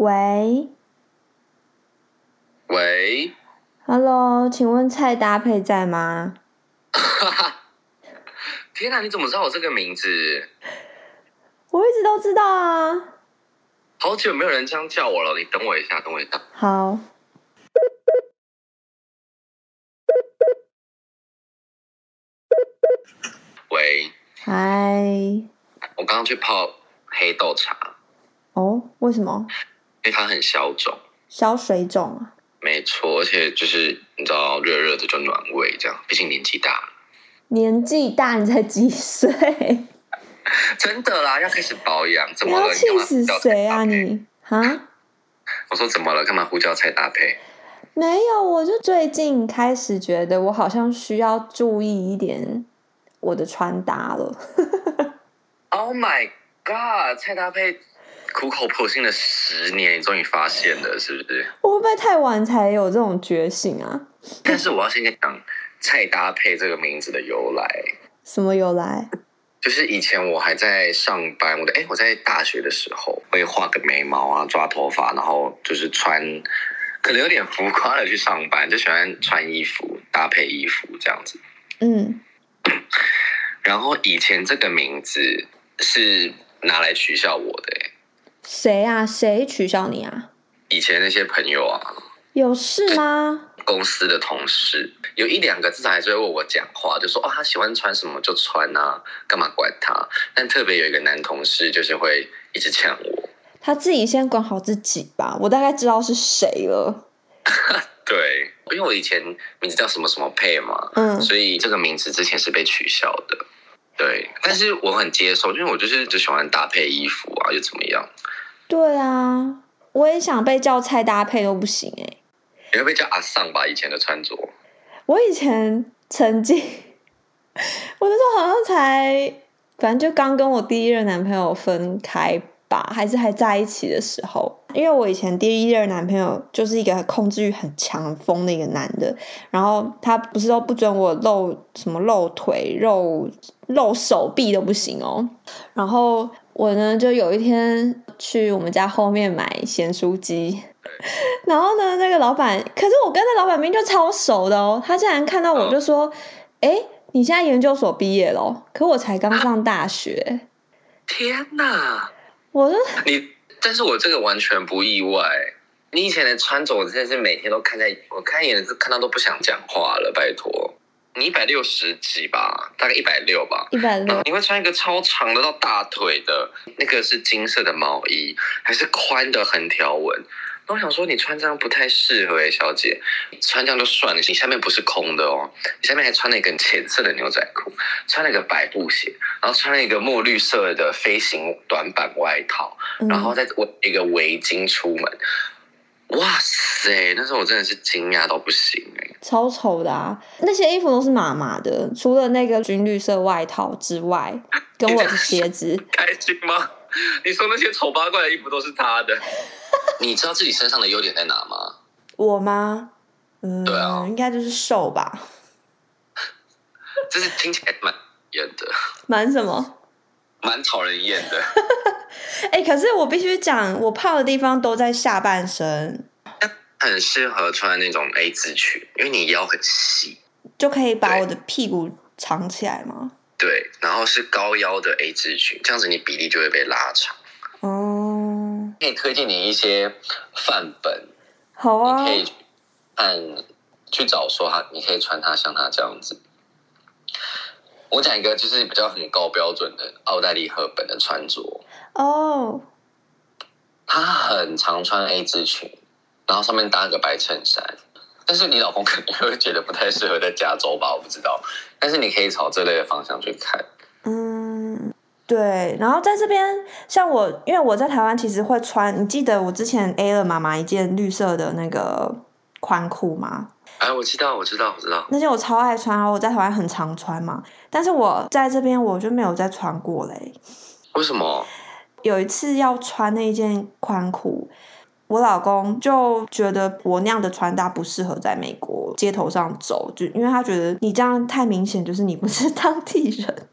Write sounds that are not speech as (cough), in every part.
喂喂，，Hello，请问菜搭配在吗？(laughs) 天哪，你怎么知道我这个名字？我一直都知道啊。好久没有人这样叫我了，你等我一下，等我一下。好，喂，嗨，我刚刚去泡黑豆茶，哦，为什么因为它很消肿。消水肿啊？没错，而且就是你知道，热热的就暖胃，这样。毕竟年纪大了，年纪大你才几岁？(laughs) 真的啦，要开始保养。怎你么了？要气死谁啊你？啊？(laughs) 我说怎么了？干嘛呼叫菜搭配？没有，我就最近开始觉得我好像需要注意一点我的穿搭了。(laughs) Oh my god！菜搭配苦口婆心了十年，你终于发现了，是不是？我会不会太晚才有这种觉醒啊？但是我要先讲菜搭配这个名字的由来。什么由来？就是以前我还在上班，我的哎，我在大学的时候会画个眉毛啊，抓头发，然后就是穿，可能有点浮夸的去上班，就喜欢穿衣服搭配衣服这样子。嗯，然后以前这个名字是拿来取笑我的、哎谁啊？谁取笑你啊？以前那些朋友啊，有事吗？公司的同事有一两个至少还是会问我讲话，就说哦，他喜欢穿什么就穿啊，干嘛管他？但特别有一个男同事就是会一直呛我，他自己先管好自己吧。我大概知道是谁了。(laughs) 对，因为我以前名字叫什么什么配嘛，嗯，所以这个名字之前是被取消的。对，但是我很接受，因为我就是只喜欢搭配衣服啊，又怎么样？对啊，我也想被叫菜搭配都不行哎、你会被叫阿尚吧？以前的穿着，我以前曾经，(laughs) 我那时候好像才，反正就刚跟我第一任男朋友分开吧，还是还在一起的时候。因为我以前第一任男朋友就是一个控制欲很强、很疯的一个男的，然后他不是都不准我露什么露腿、露露手臂都不行哦。然后我呢，就有一天去我们家后面买咸酥鸡，然后呢，那个老板，可是我跟那老板明明就超熟的哦，他竟然看到我就说：“哎、你现在研究所毕业了哦，可我才刚上大学。天哪！”我你，但是我这个完全不意外。你以前的穿着，我真的是每天都看在，我看一眼是看到都不想讲话了。拜托，你一百六十几吧，大概一百六吧。一百六，你会穿一个超长的到大腿的，那个是金色的毛衣，还是宽的横条纹？那我想说，你穿这样不太适合哎、小姐，穿这样就算了，你下面不是空的哦，你下面还穿了一根浅色的牛仔裤，穿了一个白布鞋，然后穿了一个墨绿色的飞行短版外套，然后嗯，再围一个围巾出门。哇塞！那时候我真的是惊讶到不行哎、超丑的啊！那些衣服都是麻麻的，除了那个军绿色外套之外，跟我的鞋子，开心吗？(laughs) 你说那些丑八怪的衣服都是他的，(laughs) 你知道自己身上的优点在哪吗？我吗？嗯，对啊应该就是瘦吧，(laughs) 这是听起来蛮厌的，蛮什么？蛮讨人厌的。哎、可是我必须讲，我胖的地方都在下半身，很适合穿那种 A 字裙，因为你腰很细，就可以把我的屁股藏起来吗？对，然后是高腰的 A 字裙，这样子你比例就会被拉长。哦，可以推荐你一些范本，好啊你可，以按去找说他，你可以穿它像它这样子。我讲一个就是比较很高标准的奥黛丽·赫本的穿着，哦，她很常穿 A 字裙，然后上面搭个白衬衫。但是你老公可能会觉得不太适合在加州吧，我不知道。但是你可以朝这类的方向去看。嗯，对。然后在这边，像我，因为我在台湾其实会穿，你记得我之前 A 了妈妈一件绿色的那个宽裤吗？哎，我知道，我知道，我知道。那件我超爱穿，然后我在台湾很常穿嘛。但是我在这边我就没有再穿过嘞。为什么？有一次要穿那件宽裤，我老公就觉得我那样的穿搭不适合在美国街头上走，就因为他觉得你这样太明显，就是你不是 (laughs) 当地人。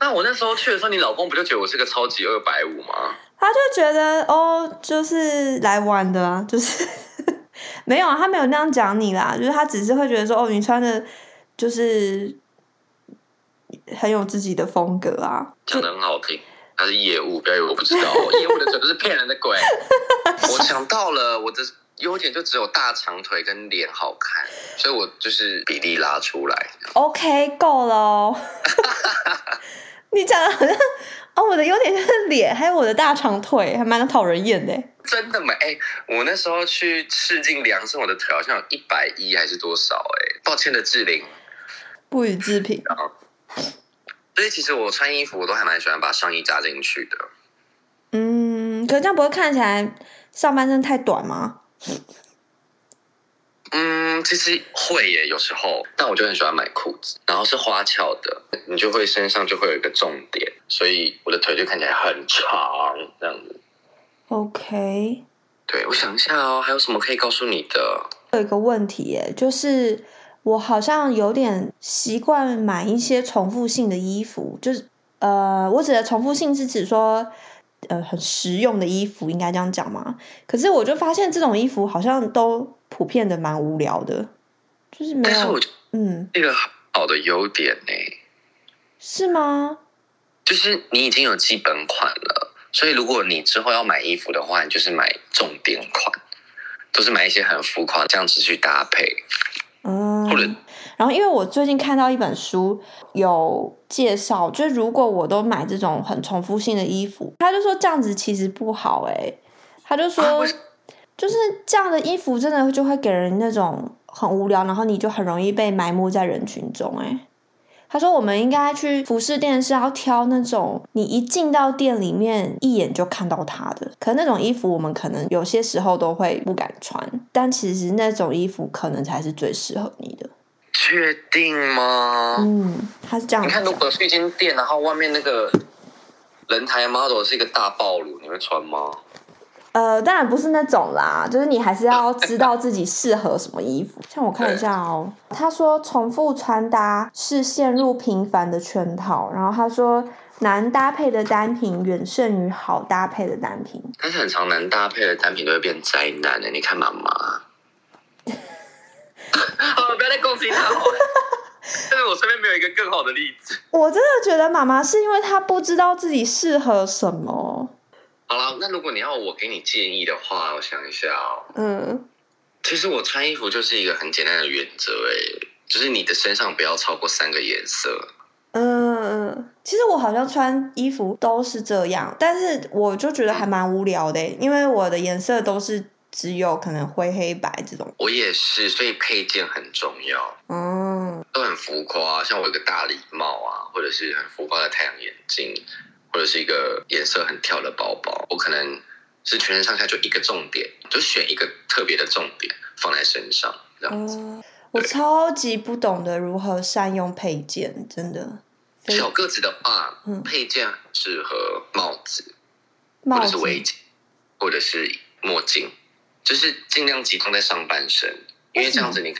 那我那时候去的时候，你老公不就觉得我是个超级二百五吗？他就觉得哦，就是来玩的啊，就是 (laughs) 没有啊，他没有那样讲你啦，就是他只是会觉得说哦，你穿的就是很有自己的风格啊，讲的很好听。他是业务，不要以为我不知道，业务的嘴都是骗人的鬼。我想到了，我的优点就只有大长腿跟脸好看，所以我就是比例拉出来。OK，够了哦。(laughs) 你讲的好像哦，我的优点就是脸，还有我的大长腿，还蛮讨人厌的。真的吗？哎、我那时候去试镜量身，我的腿好像有一百一还是多少、哎，抱歉的志玲。不予置评。所以其实我穿衣服我都还蛮喜欢把上衣扎进去的。嗯，可是这样不会看起来上半身太短吗？嗯，其实会耶，有时候，但我就很喜欢买裤子，然后是花俏的，你就会身上就会有一个重点，所以我的腿就看起来很长这样子。OK，对，我想一下哦，还有什么可以告诉你的？有一个问题耶，就是我好像有点习惯买一些重复性的衣服，就是呃，我指的重复性是指说。呃，很实用的衣服应该这样讲嘛？可是我就发现这种衣服好像都普遍的蛮无聊的，就是没有嗯，这个好的优点呢，是吗？就是你已经有基本款了，所以如果你之后要买衣服的话，你就是买重点款，都是买一些很浮夸这样子去搭配。嗯。或者，然后因为我最近看到一本书有介绍，就是如果我都买这种很重复性的衣服，他就说这样子其实不好诶、他就啊说就是这样的衣服真的就会给人那种很无聊，然后你就很容易被埋没在人群中诶、他说：“我们应该去服饰店是要挑那种你一进到店里面一眼就看到它的，可那种衣服我们可能有些时候都会不敢穿，但其实那种衣服可能才是最适合你的。确定吗？嗯，他是这样你看，如。果去一间店，然后外面那个人台 model 是一个大暴露，你会穿吗？呃，当然不是那种啦，就是你还是要知道自己适合什么衣服。(laughs) 像我看一下哦，他说重复穿搭是陷入平凡的圈套，然后他说难搭配的单品远胜于好搭配的单品。但是很常难搭配的单品都会变灾难的。你看妈妈，(laughs) 好，不要再攻击他了。(laughs) 但是我身边没有一个更好的例子。我真的觉得妈妈是因为她不知道自己适合什么。好了，那如果你要我给你建议的话，我想一下哦。嗯，其实我穿衣服就是一个很简单的原则，哎，就是你的身上不要超过三个颜色。嗯，其实我好像穿衣服都是这样，但是我就觉得还蛮无聊的欸，因为我的颜色都是只有可能灰黑白这种。我也是，所以配件很重要，嗯都很浮夸。像我有个大礼帽啊，或者是很浮夸的太阳眼镜，或者是一个颜色很跳的包包，我可能是全身上下就一个重点，就选一个特别的重点放在身上，这样子。哦，我超级不懂得如何善用配件，真的。小个子的话，嗯配件适合帽子，或者是围巾，或者是墨镜，就是尽量集中在上半身，因为这样子你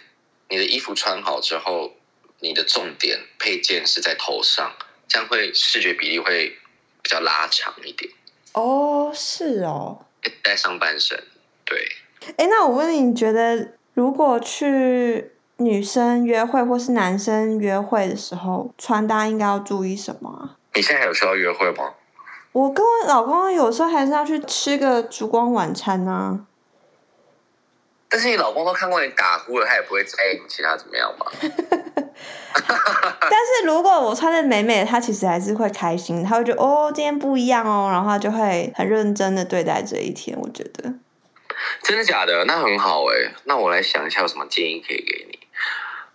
你的衣服穿好之后，你的重点配件是在头上，这样会视觉比例会比较拉长一点，哦，是哦。带上半身。对，哎，那我问你，你觉得如果去女生约会或是男生约会的时候，穿搭应该要注意什么啊？你现在还有需要约会吗？我跟我老公有时候还是要去吃个烛光晚餐啊。但是你老公都看过你打呼了，他也不会在意你其他怎么样吧？(laughs) (laughs) 但是如果我穿的美美的，他其实还是会开心，他会觉得哦，今天不一样哦，然后他就会很认真的对待这一天。我觉得，真的假的？那很好哎、那我来想一下有什么建议可以给你。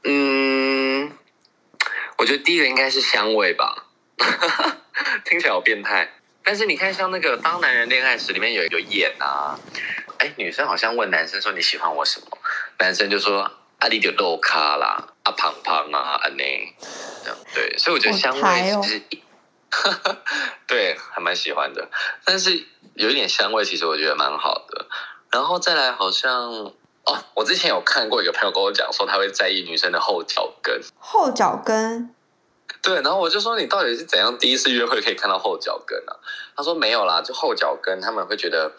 嗯，我觉得第一个应该是香味吧，(laughs) 听起来好变态。但是你看，像那个《当男人恋爱时》里面有有演啊，哎，女生好像问男生说你喜欢我什么，男生就说啊，你就肉咖啦，啊胖胖啊，安妮，对，所以我觉得香味其实，(laughs) 对，还蛮喜欢的。但是有一点香味，其实我觉得蛮好的。然后再来，好像哦，我之前有看过一个朋友跟我讲说，他会在意女生的后脚跟。后脚跟对，然后我就说你到底是怎样第一次约会可以看到后脚跟啊？他说没有啦，就后脚跟他们会觉得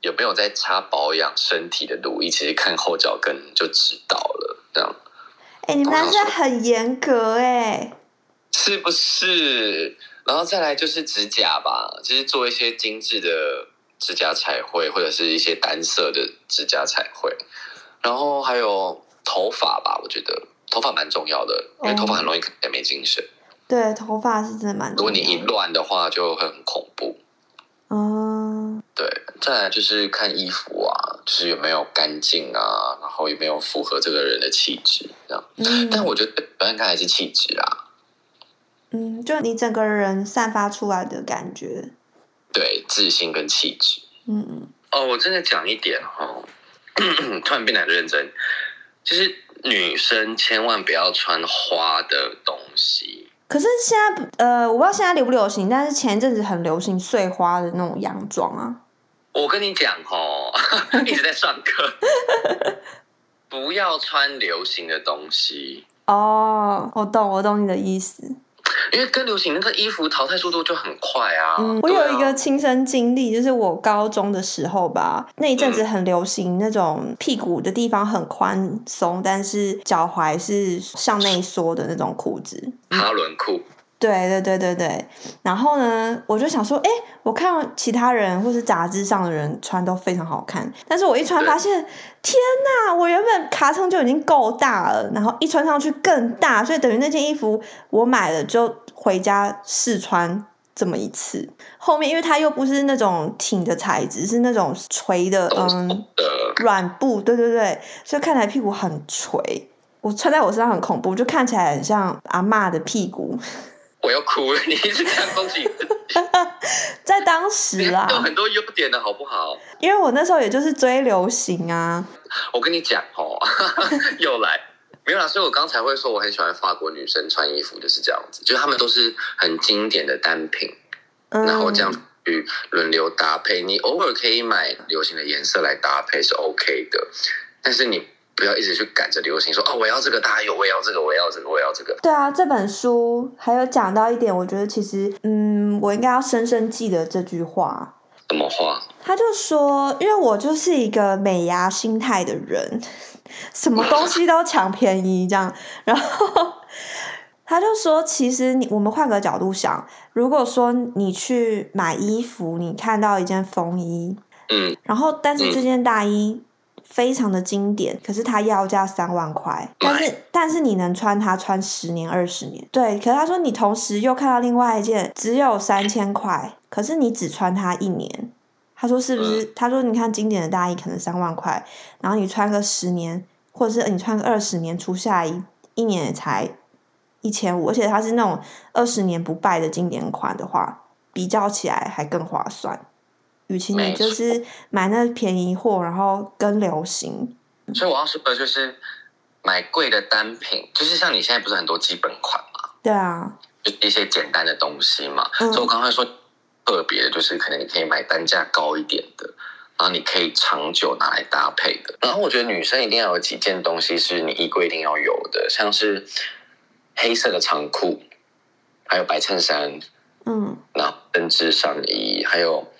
有没有在擦保养身体的乳液，其实看后脚跟就知道了，哎、你们男生很严格哎、是不是？然后再来就是指甲吧，就是做一些精致的指甲彩绘，或者是一些单色的指甲彩绘，然后还有头发吧，我觉得头发蛮重要的，因为头发很容易没精神。对，头发是真的蛮如果你一。乱的话，就会很恐怖。嗯，对，再来就是看衣服啊，就是有没有干净啊，然后有没有符合这个人的气质，这样。嗯但我觉得主要看还是气质啊，嗯，就你整个人散发出来的感觉，对，自信跟气质。嗯嗯，哦，我真的讲一点哦，(coughs) 突然变得很认真，就是女生千万不要穿花的东西。可是现在呃，我不知道现在流不流行，但是前一阵子很流行碎花的那种洋装啊。我跟你讲哦，(laughs) 一直在上课，不要穿流行的东西。哦，我懂，我懂你的意思。因为跟流行那个衣服淘汰速度就很快啊。嗯，我有一个亲身经历，就是我高中的时候吧，那一阵子很流行那种屁股的地方很宽松，但是脚踝是向内 (laughs) 缩的那种裤子。哈伦裤，对对对对对，然后呢，我就想说，哎，我看其他人或是杂志上的人穿都非常好看，但是我一穿对发现，天哪，我原本卡层就已经够大了，然后一穿上去更大，所以等于那件衣服我买了就回家试穿这么一次。后面因为它又不是那种挺的材质，是那种垂的，嗯，的软布，对对对，所以看起来屁股很垂。我穿在我身上很恐怖，就看起来很像阿嬷的屁股。我要哭了，(laughs) 你一直这样攻击你自己，(laughs) 在当时你啦，有很多优点的好不好？因为我那时候也就是追流行啊，我跟你讲哦，(laughs) 又来。没有啦，所以我刚才会说我很喜欢法国女生穿衣服就是这样子，就是她们都是很经典的单品，嗯，然后这样去轮流搭配。你偶尔可以买流行的颜色来搭配是 OK 的，但是你不要一直去赶着流行说哦，我要这个，大家有，我要这个，我也要这个，我要这个。对啊，这本书还有讲到一点，我觉得其实，嗯，我应该要深深记得这句话。什么话？他就说，因为我就是一个美牙心态的人，(laughs) 什么东西都抢便宜这样，(laughs) 然后他就说，其实你我们换个角度想，如果说你去买衣服，你看到一件风衣，嗯，然后但是这件大衣非常的经典，可是它要价三万块，但是但是你能穿它穿十年二十年，对。可是他说你同时又看到另外一件只有三千块，可是你只穿它一年，他说是不是？他说你看经典的大衣可能三万块，然后你穿个十年，或者是你穿个二十年，出下一一年也才一千五，而且它是那种二十年不败的经典款的话，比较起来还更划算。与其你就是买那便宜货，然后跟流行，所以我要说的就是买贵的单品，就是像你现在不是很多基本款嘛，对啊，就一些简单的东西嘛。嗯所以我刚刚说特别的，就是可能你可以买单价高一点的，然后你可以长久拿来搭配的。然后我觉得女生一定要有几件东西是你衣柜一定要有的，像是黑色的长裤，还有白衬衫，嗯那针织上衣，还有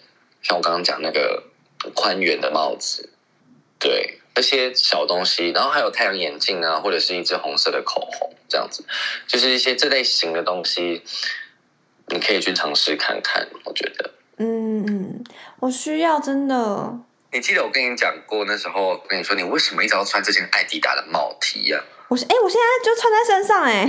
像我刚刚讲那个宽圆的帽子，对，那些小东西，然后还有太阳眼镜啊，或者是一支红色的口红，这样子，就是一些这类型的东西，你可以去尝试看看。我觉得，嗯嗯，我需要真的，你记得我跟你讲过，那时候我跟你说，你为什么一直要穿这件艾迪达的帽 T 呀、我是哎、我现在就穿在身上哎、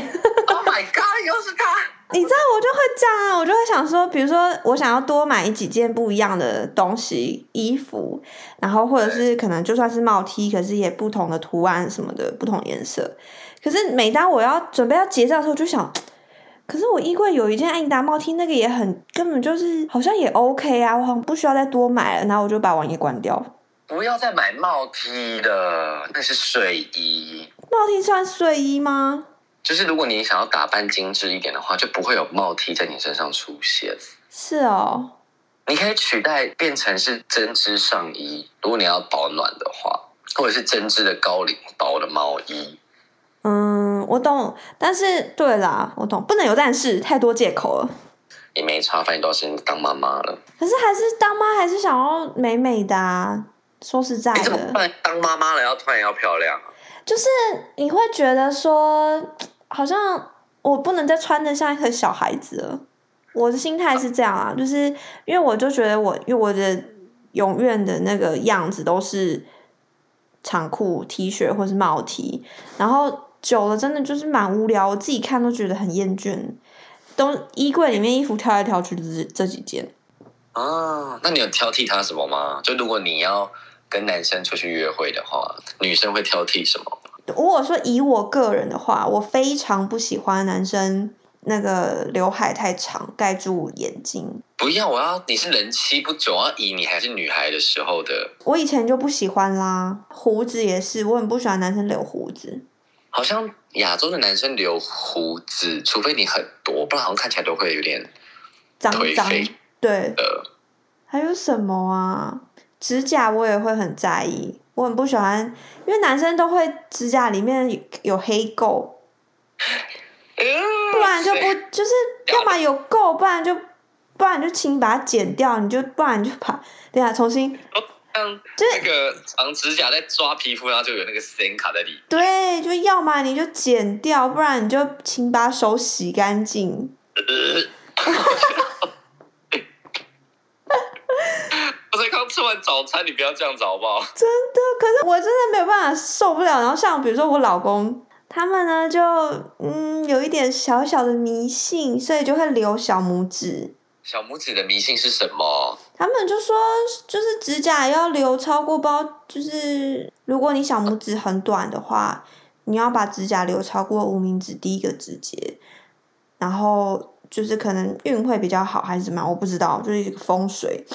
o h my god，又是它！你知道我就会这样啊，我就会想说，比如说我想要多买几件不一样的东西，衣服，然后或者是可能就算是帽 T，可是也不同的图案什么的，不同颜色。可是每当我要准备要结账的时候，就想，可是我衣柜有一件艾迪达帽 T，那个也很根本就是好像也 OK 啊，我好像不需要再多买了，然后我就把网页关掉。不要再买帽 T 了，那是睡衣。帽 T 算睡衣吗？就是如果你想要打扮精致一点的话，就不会有帽 T 在你身上出现。是哦，你可以取代变成是针织上衣，如果你要保暖的话，或者是针织的高领薄的毛衣。嗯，嗯，我懂，但是对啦，我懂，不能有但是，太多借口了。也没差，反正都要先当妈妈了。可是还是当妈还是想要美美的啊。说实在你怎么的，突然当妈妈了，要突然要漂亮啊？就是你会觉得说，好像我不能再穿的像一个小孩子了。我的心态是这样啊，就是因为我就觉得我，因为我的永远的那个样子都是长裤、T 恤或是帽 T，然后久了真的就是蛮无聊，我自己看都觉得很厌倦。都衣柜里面衣服挑来挑去就是这几件，啊，那你有挑剔他什么吗？就如果你要跟男生出去约会的话，女生会挑剔什么？如果说以我个人的话，我非常不喜欢男生那个刘海太长盖住眼睛。不要，我要你是人妻不久，要以你还是女孩的时候的，我以前就不喜欢啦，胡子也是，我很不喜欢男生留胡子。好像亚洲的男生留胡子，除非你很多，不然好像看起来都会有点脏脏对。呃，还有什么啊？指甲我也会很在意，我很不喜欢，因为男生都会指甲里面有有黑垢，不然就不就是要么有垢，不然就不然就请你把它剪掉，你就不然你就把等一下重新像就是那个长指甲在抓皮肤，然后就有那个线卡在里面。对，就要么你就剪掉，不然你就请把手洗干净。(laughs) (laughs) (laughs) 我才刚吃完早餐，你不要这样子好不好？真的，可是我真的没有办法受不了。然后像比如说我老公，他们呢就嗯有一点小小的迷信，所以就会留小拇指。小拇指的迷信是什么？他们就说，就是指甲要留超过包，就是如果你小拇指很短的话，你要把指甲留超过无名指第一个指节，然后就是可能运会比较好，还是怎么样，我不知道，就是一个风水。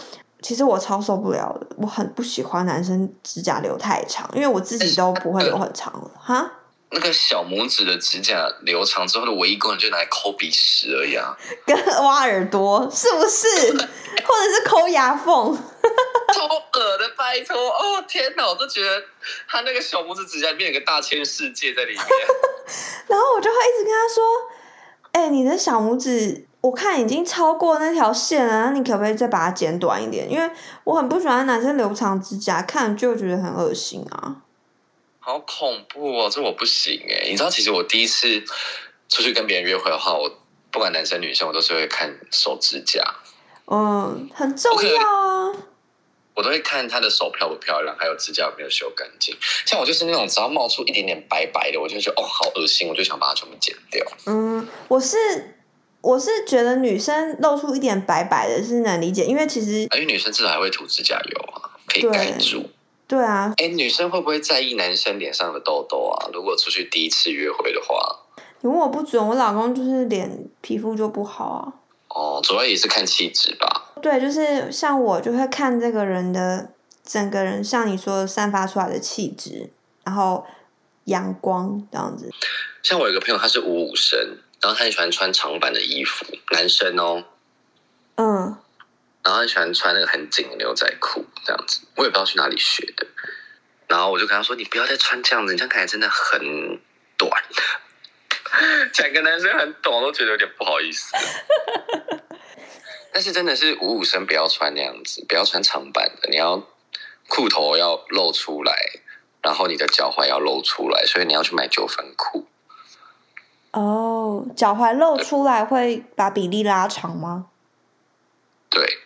其实我超受不了的，我很不喜欢男生指甲留太长，因为我自己都不会留很长了，哈。那个小拇指的指甲留长之后的唯一功能就拿来抠鼻屎而已啊！(laughs) 跟挖耳朵是不是？(laughs) 或者是抠牙缝？(laughs) 超恶的，拜托！哦天哪，我都觉得他那个小拇指指甲里面有个大千世界在里面。然后我就会一直跟他说：“哎、你的小拇指我看已经超过那条线了，那你可不可以再把它剪短一点？因为我很不喜欢男生留长指甲，看了就觉得很恶心啊。好恐怖哦，这我不行哎！你知道，其实我第一次出去跟别人约会的话，我不管男生女生，我都是会看手指甲，嗯，很重要啊。我都会看他的手漂不漂亮，还有指甲有没有修干净。像我就是那种只要冒出一点点白白的，我就觉得哦好恶心，我就想把它全部剪掉。嗯，我是我是觉得女生露出一点白白的是能理解，因为其实因为女生至少还会涂指甲油啊，可以对盖住。对啊，哎，女生会不会在意男生脸上的痘痘啊？如果出去第一次约会的话，你问我不准，我老公就是脸皮肤就不好啊。哦，主要也是看气质吧。对，就是像我就会看这个人的整个人，像你说的散发出来的气质，然后阳光这样子。像我有个朋友，他是五五身，然后他很喜欢穿长版的衣服，男生哦，嗯，然后很喜欢穿那个很紧的牛仔裤，这样子，我也不知道去哪里学的。然后我就跟他说：“你不要再穿这样子，你这样看起来真的很短。”讲个男生很懂，我都觉得有点不好意思。(laughs) 但是真的是五五身不要穿那样子，不要穿长版的，你要裤头要露出来，然后你的脚踝要露出来，所以你要去买九分裤。哦，脚踝露出来会把比例拉长吗？对，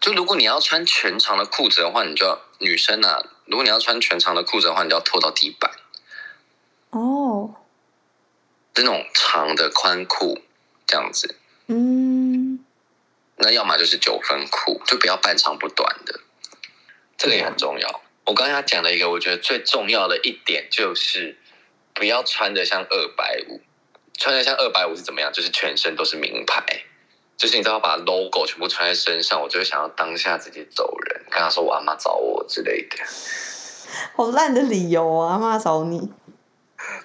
就如果你要穿全长的裤子的话，你就要女生啊，如果你要穿全长的裤子的话，你就要拖到地板，哦，是那种长的宽裤这样子。嗯，那要么就是九分裤，就不要半长不短的，这个也很重要。我刚才讲了一个，我觉得最重要的一点就是不要穿的像二百五，穿的像二百五是怎么样？就是全身都是名牌，就是你知道把 logo 全部穿在身上，我就会想要当下直接走人，跟他说我阿妈找我之类的。好烂的理由啊！阿妈找你。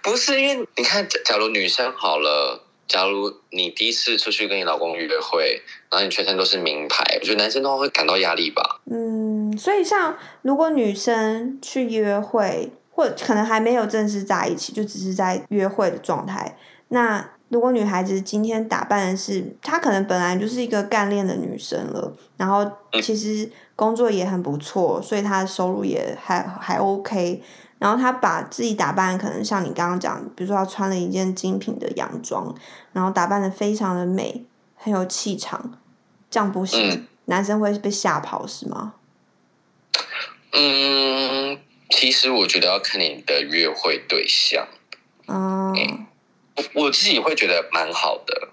不是因为你看，假假如女生好了，假如你第一次出去跟你老公约会，然后你全身都是名牌，我觉得男生的话会感到压力吧。嗯，所以像如果女生去约会，或可能还没有正式在一起，就只是在约会的状态。那如果女孩子今天打扮的是，她可能本来就是一个干练的女生了，然后其实工作也很不错，所以她的收入也还还 OK。然后她把自己打扮，可能像你刚刚讲，比如说她穿了一件精品的洋装，然后打扮的非常的美，很有气场，这样不行，男生会被吓跑是吗？嗯，其实我觉得要看你的约会对象。嗯，我我自己会觉得蛮好的，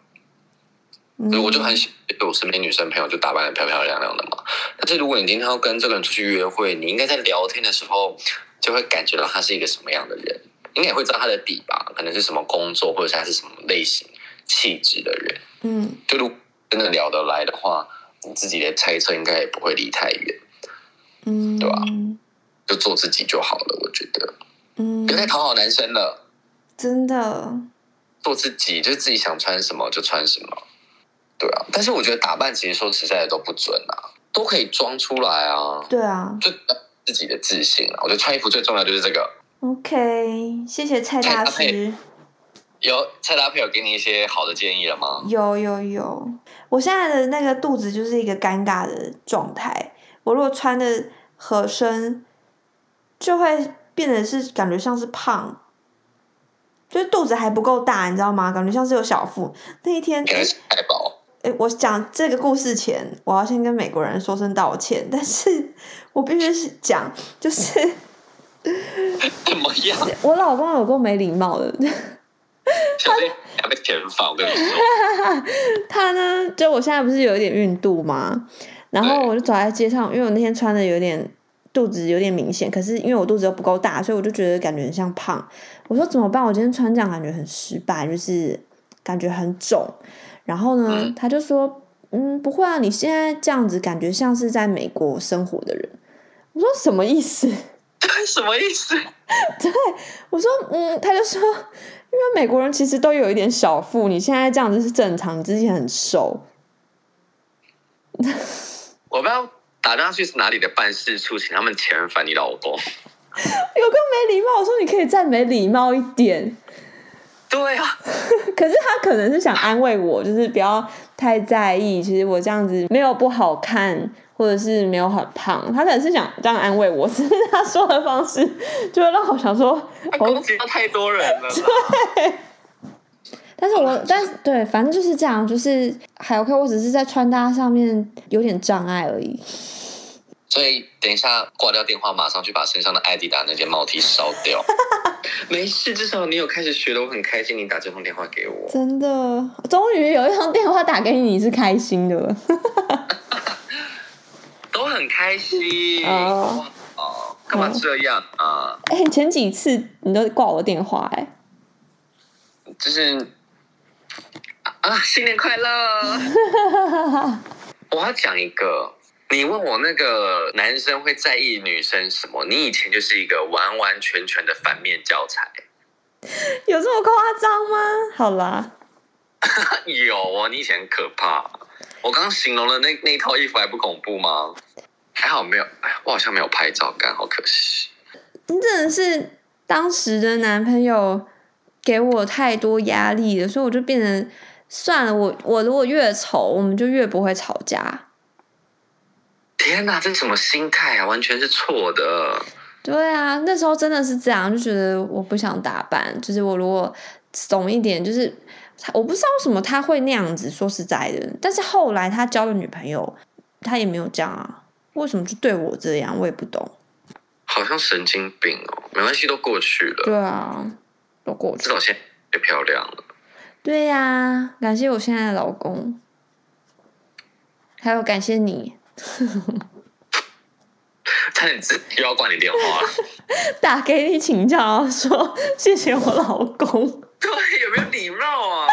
所以我就很喜欢我身边女生朋友就打扮的漂漂亮亮的嘛。但是如果你今天要跟这个人出去约会，你应该在聊天的时候就会感觉到他是一个什么样的人，应该也会知道他的底吧？可能是什么工作，或者是他是什么类型、气质的人。嗯，就如真的聊得来的话，你自己的猜测应该也不会离太远。嗯，对吧？就做自己就好了，我觉得。嗯，别再讨好男生了。真的。做自己，就是自己想穿什么就穿什么。对啊，但是我觉得打扮其实说实在的都不准啊，都可以装出来啊。对啊。就自己的自信啊，我觉得穿衣服最重要就是这个。OK，谢谢蔡大师。有蔡搭配有给你一些好的建议了吗？有有有，我现在的那个肚子就是一个尴尬的状态。我如果穿的合身，就会变得是感觉像是胖，就是肚子还不够大，你知道吗？感觉像是有小腹。那一天太薄。哎，我讲这个故事前，我要先跟美国人说声道歉，但是我必须是讲，就是 (laughs) 怎么样？(laughs) 我老公有够没礼貌的。(laughs) 他要被我跟你说。他呢？就我现在不是有一点孕肚吗？然后我就走在街上，因为我那天穿的有点肚子有点明显，可是因为我肚子又不够大，所以我就觉得感觉很像胖。我说怎么办？我今天穿这样感觉很失败，就是感觉很肿。然后呢，他就说：“嗯，不会啊，你现在这样子感觉像是在美国生活的人。”我说：“什么意思？(laughs) 什么意思？” (laughs) 对，我说：“嗯。”他就说：“因为美国人其实都有一点小腹，你现在这样子是正常，你之前很瘦。(laughs) ”我不知道打电话去是哪里的办事处，请他们遣返你老公。(laughs) 有个没礼貌，我说你可以再没礼貌一点。对啊，(laughs) 可是他可能是想安慰我，就是不要太在意。其实我这样子没有不好看，或者是没有很胖，他可能是想这样安慰我。只是他说的方式，就会让我想说，攻击到太多人了。(laughs) 对。但是我，但是对，反正就是这样，就是还 OK。我只是在穿搭上面有点障碍而已。所以等一下挂掉电话，马上去把身上的艾迪达那件毛 T 烧掉。(laughs) 没事，至少你有开始学了，我很开心。你打这通电话给我，真的，终于有一通电话打给你，你是开心的。(laughs) 都很开心哦。哦，干嘛这样啊？哎，前几次你都挂我电话，哎，就是。啊，新年快乐！(laughs) 我要讲一个，你问我那个男生会在意女生什么？你以前就是一个完完全全的反面教材，有这么夸张吗？好啦，(laughs) 有哦，你以前很可怕。我刚刚形容了那那套衣服还不恐怖吗？还好没有，哎，我好像没有拍照，干好可惜。你真的是当时的男朋友给我太多压力了，所以我就变成。算了，我我如果越丑，我们就越不会吵架。天哪，这是什么心态啊？完全是错的。对啊，那时候真的是这样，就觉得我不想打扮。就是我如果怂一点，就是我不知道为什么他会那样子。说实在的，但是后来他交了女朋友，他也没有这样啊。为什么就对我这样？我也不懂。好像神经病哦。没关系，都过去了。对啊，都过去。至少现在越漂亮了。对呀，感谢我现在的老公，还有感谢你。(laughs) 差点又要挂你电话了，(laughs) 打给你请教，说谢谢我老公。(laughs) 对，有没有礼貌啊？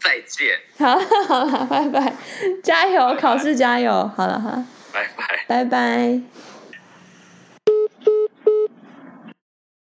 再见。好了好了，拜拜，加油，考试加油。好了哈，拜拜，拜拜。